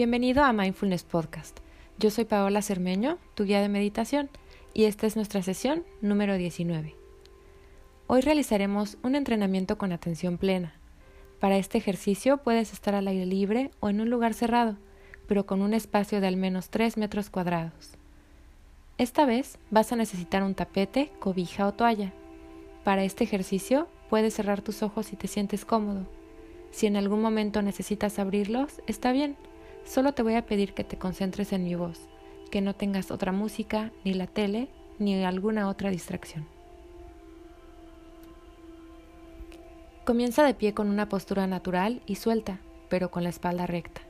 Bienvenido a Mindfulness Podcast. Yo soy Paola Cermeño, tu guía de meditación, y esta es nuestra sesión número 19. Hoy realizaremos un entrenamiento con atención plena. Para este ejercicio puedes estar al aire libre o en un lugar cerrado, pero con un espacio de al menos 3 metros cuadrados. Esta vez vas a necesitar un tapete, cobija o toalla. Para este ejercicio puedes cerrar tus ojos si te sientes cómodo. Si en algún momento necesitas abrirlos, está bien Solo te voy a pedir que te concentres en mi voz, que no tengas otra música, ni la tele, ni alguna otra distracción. Comienza de pie con una postura natural y suelta, pero con la espalda recta.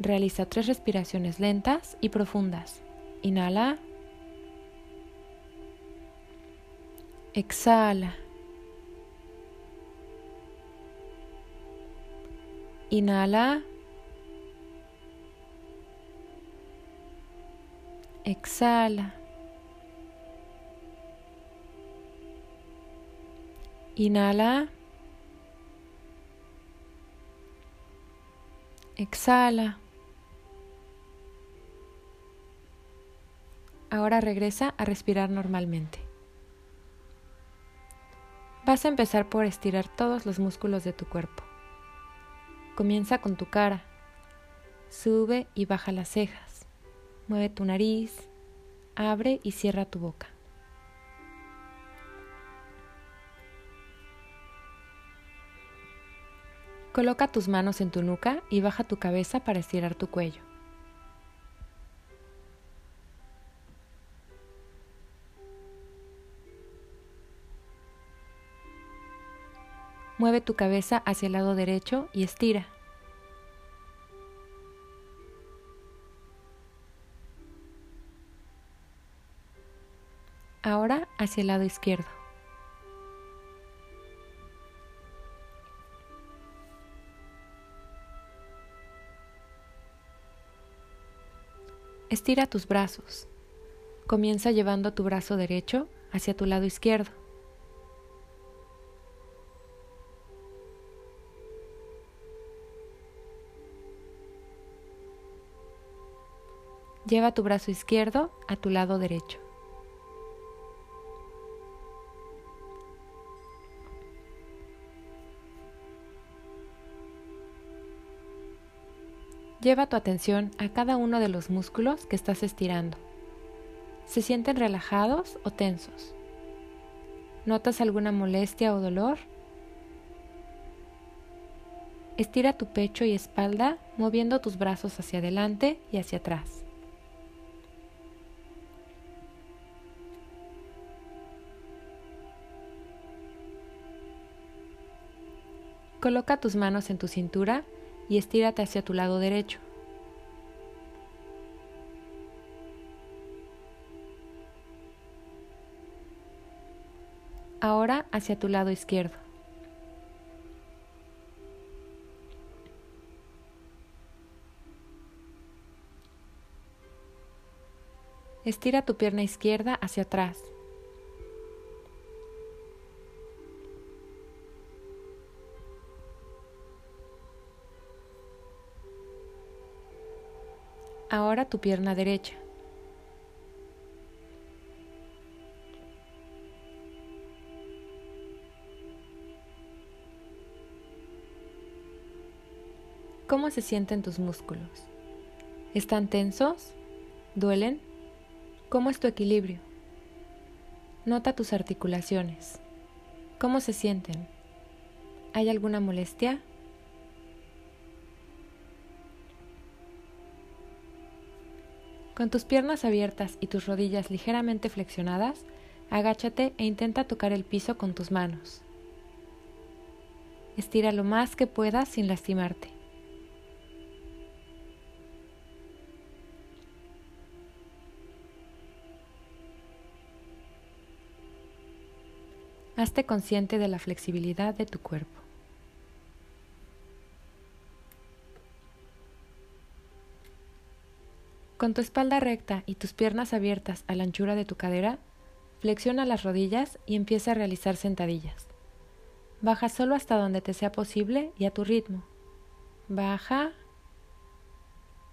Realiza tres respiraciones lentas y profundas. Inhala. Exhala. Inhala. Exhala. Inhala. Exhala. Ahora regresa a respirar normalmente. Vas a empezar por estirar todos los músculos de tu cuerpo. Comienza con tu cara. Sube y baja las cejas. Mueve tu nariz, abre y cierra tu boca. Coloca tus manos en tu nuca y baja tu cabeza para estirar tu cuello. Mueve tu cabeza hacia el lado derecho y estira. Hacia el lado izquierdo. Estira tus brazos. Comienza llevando tu brazo derecho hacia tu lado izquierdo. Lleva tu brazo izquierdo a tu lado derecho. Lleva tu atención a cada uno de los músculos que estás estirando. ¿Se sienten relajados o tensos? ¿Notas alguna molestia o dolor? Estira tu pecho y espalda moviendo tus brazos hacia adelante y hacia atrás. Coloca tus manos en tu cintura y estírate hacia tu lado derecho. Ahora hacia tu lado izquierdo. Estira tu pierna izquierda hacia atrás. Ahora tu pierna derecha. ¿Cómo se sienten tus músculos? ¿Están tensos? ¿Duelen? ¿Cómo es tu equilibrio? Nota tus articulaciones. ¿Cómo se sienten? ¿Hay alguna molestia? Con tus piernas abiertas y tus rodillas ligeramente flexionadas, agáchate e intenta tocar el piso con tus manos. Estira lo más que puedas sin lastimarte. Hazte consciente de la flexibilidad de tu cuerpo. Con tu espalda recta y tus piernas abiertas a la anchura de tu cadera, flexiona las rodillas y empieza a realizar sentadillas. Baja solo hasta donde te sea posible y a tu ritmo. Baja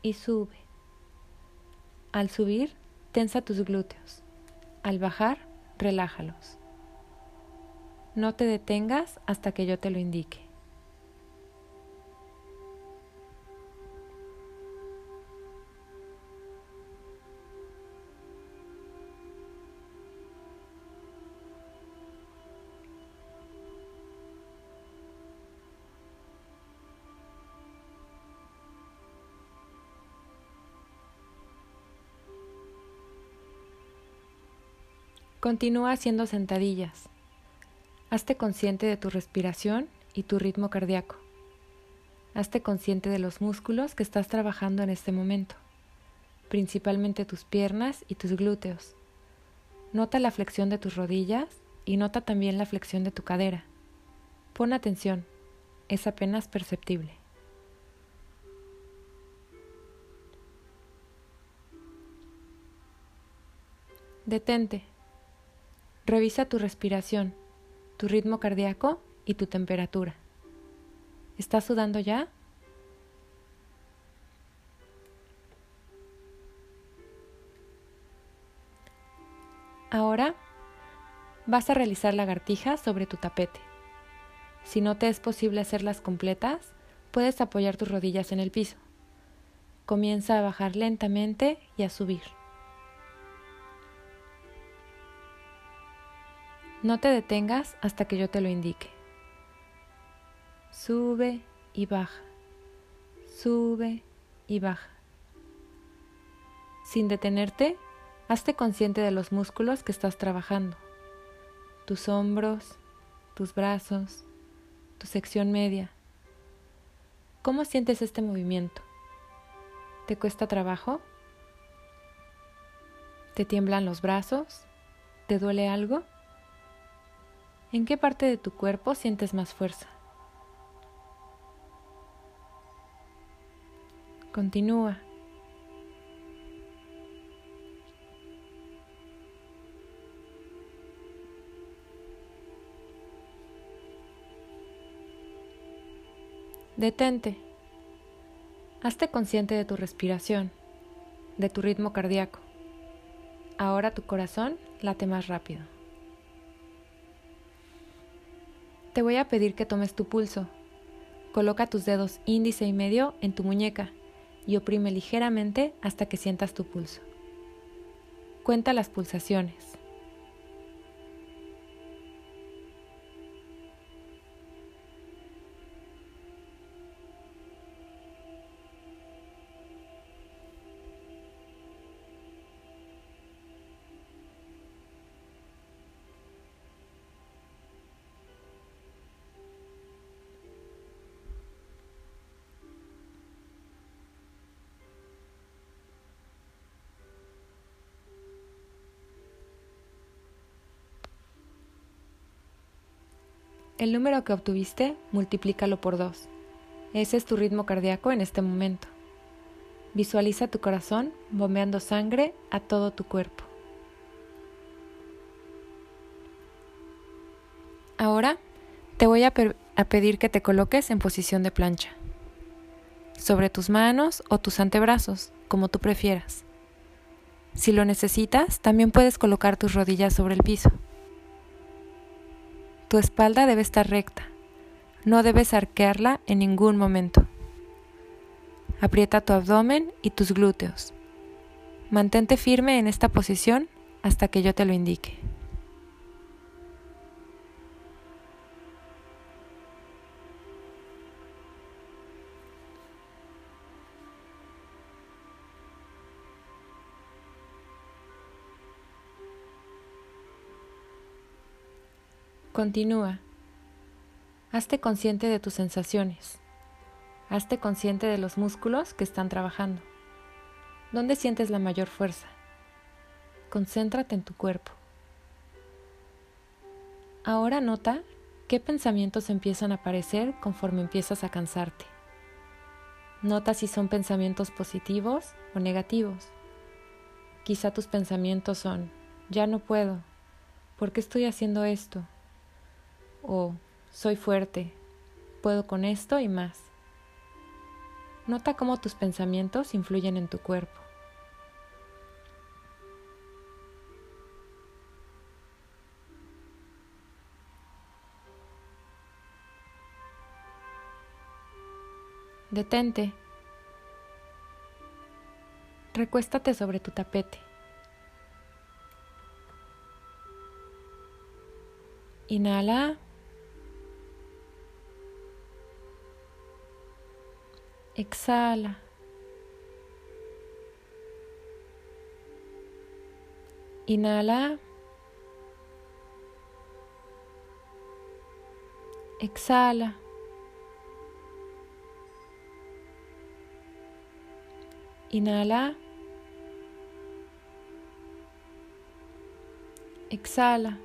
y sube. Al subir, tensa tus glúteos. Al bajar, relájalos. No te detengas hasta que yo te lo indique. Continúa haciendo sentadillas. Hazte consciente de tu respiración y tu ritmo cardíaco. Hazte consciente de los músculos que estás trabajando en este momento, principalmente tus piernas y tus glúteos. Nota la flexión de tus rodillas y nota también la flexión de tu cadera. Pon atención, es apenas perceptible. Detente. Revisa tu respiración, tu ritmo cardíaco y tu temperatura. ¿Estás sudando ya? Ahora vas a realizar lagartijas sobre tu tapete. Si no te es posible hacerlas completas, puedes apoyar tus rodillas en el piso. Comienza a bajar lentamente y a subir. No te detengas hasta que yo te lo indique. Sube y baja. Sube y baja. Sin detenerte, hazte consciente de los músculos que estás trabajando. Tus hombros, tus brazos, tu sección media. ¿Cómo sientes este movimiento? ¿Te cuesta trabajo? ¿Te tiemblan los brazos? ¿Te duele algo? ¿En qué parte de tu cuerpo sientes más fuerza? Continúa. Detente. Hazte consciente de tu respiración, de tu ritmo cardíaco. Ahora tu corazón late más rápido. Te voy a pedir que tomes tu pulso. Coloca tus dedos índice y medio en tu muñeca y oprime ligeramente hasta que sientas tu pulso. Cuenta las pulsaciones. El número que obtuviste, multiplícalo por dos. Ese es tu ritmo cardíaco en este momento. Visualiza tu corazón bombeando sangre a todo tu cuerpo. Ahora te voy a, a, pedir que te coloques en posición de plancha, sobre tus manos o tus antebrazos, como tú prefieras. Si lo necesitas, también puedes colocar tus rodillas sobre el piso. Tu espalda debe estar recta. No debes arquearla en ningún momento. Aprieta tu abdomen y tus glúteos. Mantente firme en esta posición hasta que yo te lo indique. Continúa. Hazte consciente de tus sensaciones. Hazte consciente de los músculos que están trabajando. ¿Dónde sientes la mayor fuerza? Concéntrate en tu cuerpo. Ahora nota qué pensamientos empiezan a aparecer conforme empiezas a cansarte. Nota si son pensamientos positivos o negativos. Quizá tus pensamientos son, ya no puedo, ¿por qué estoy haciendo esto? O soy fuerte, puedo con esto y más. Nota cómo tus pensamientos influyen en tu cuerpo. Detente. Recuéstate sobre tu tapete. Inhala. Exhala. Inhala. Exhala. Inhala. Exhala.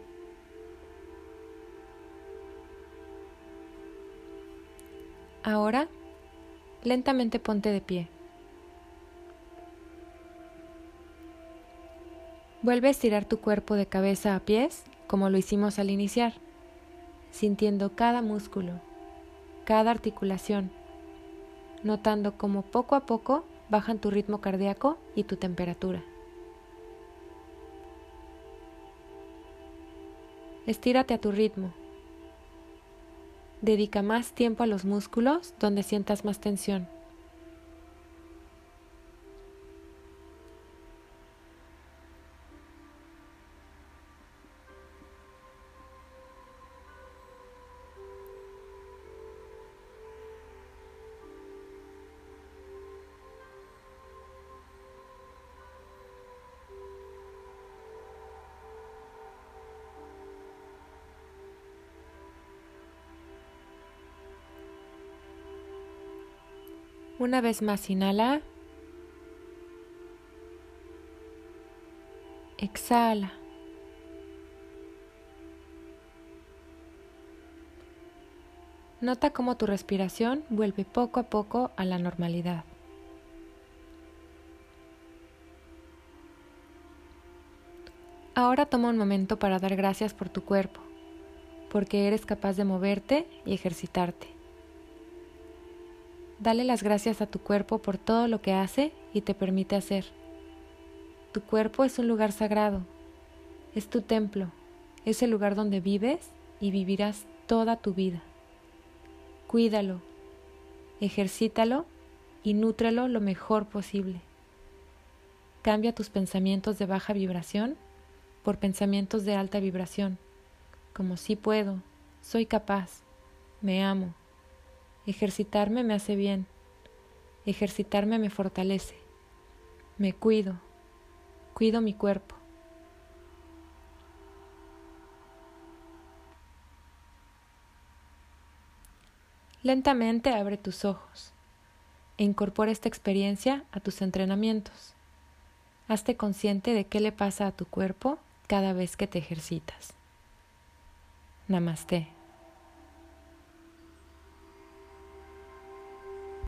Ahora, lentamente ponte de pie. Vuelve a estirar tu cuerpo de cabeza a pies como lo hicimos al iniciar, sintiendo cada músculo, cada articulación, notando cómo poco a poco bajan tu ritmo cardíaco y tu temperatura. Estírate a tu ritmo. Dedica más tiempo a los músculos donde sientas más tensión. Una vez más, inhala. Exhala. Nota cómo tu respiración vuelve poco a poco a la normalidad. Ahora toma un momento para dar gracias por tu cuerpo, porque eres capaz de moverte y ejercitarte. Dale las gracias a tu cuerpo por todo lo que hace y te permite hacer. Tu cuerpo es un lugar sagrado, es tu templo, es el lugar donde vives y vivirás toda tu vida. Cuídalo, ejercítalo y nútrelo lo mejor posible. Cambia tus pensamientos de baja vibración por pensamientos de alta vibración, como sí puedo, soy capaz, me amo, Ejercitarme me hace bien. Ejercitarme me fortalece. Me cuido. Cuido mi cuerpo. Lentamente abre tus ojos e incorpora esta experiencia a tus entrenamientos. Hazte consciente de qué le pasa a tu cuerpo cada vez que te ejercitas. Namaste.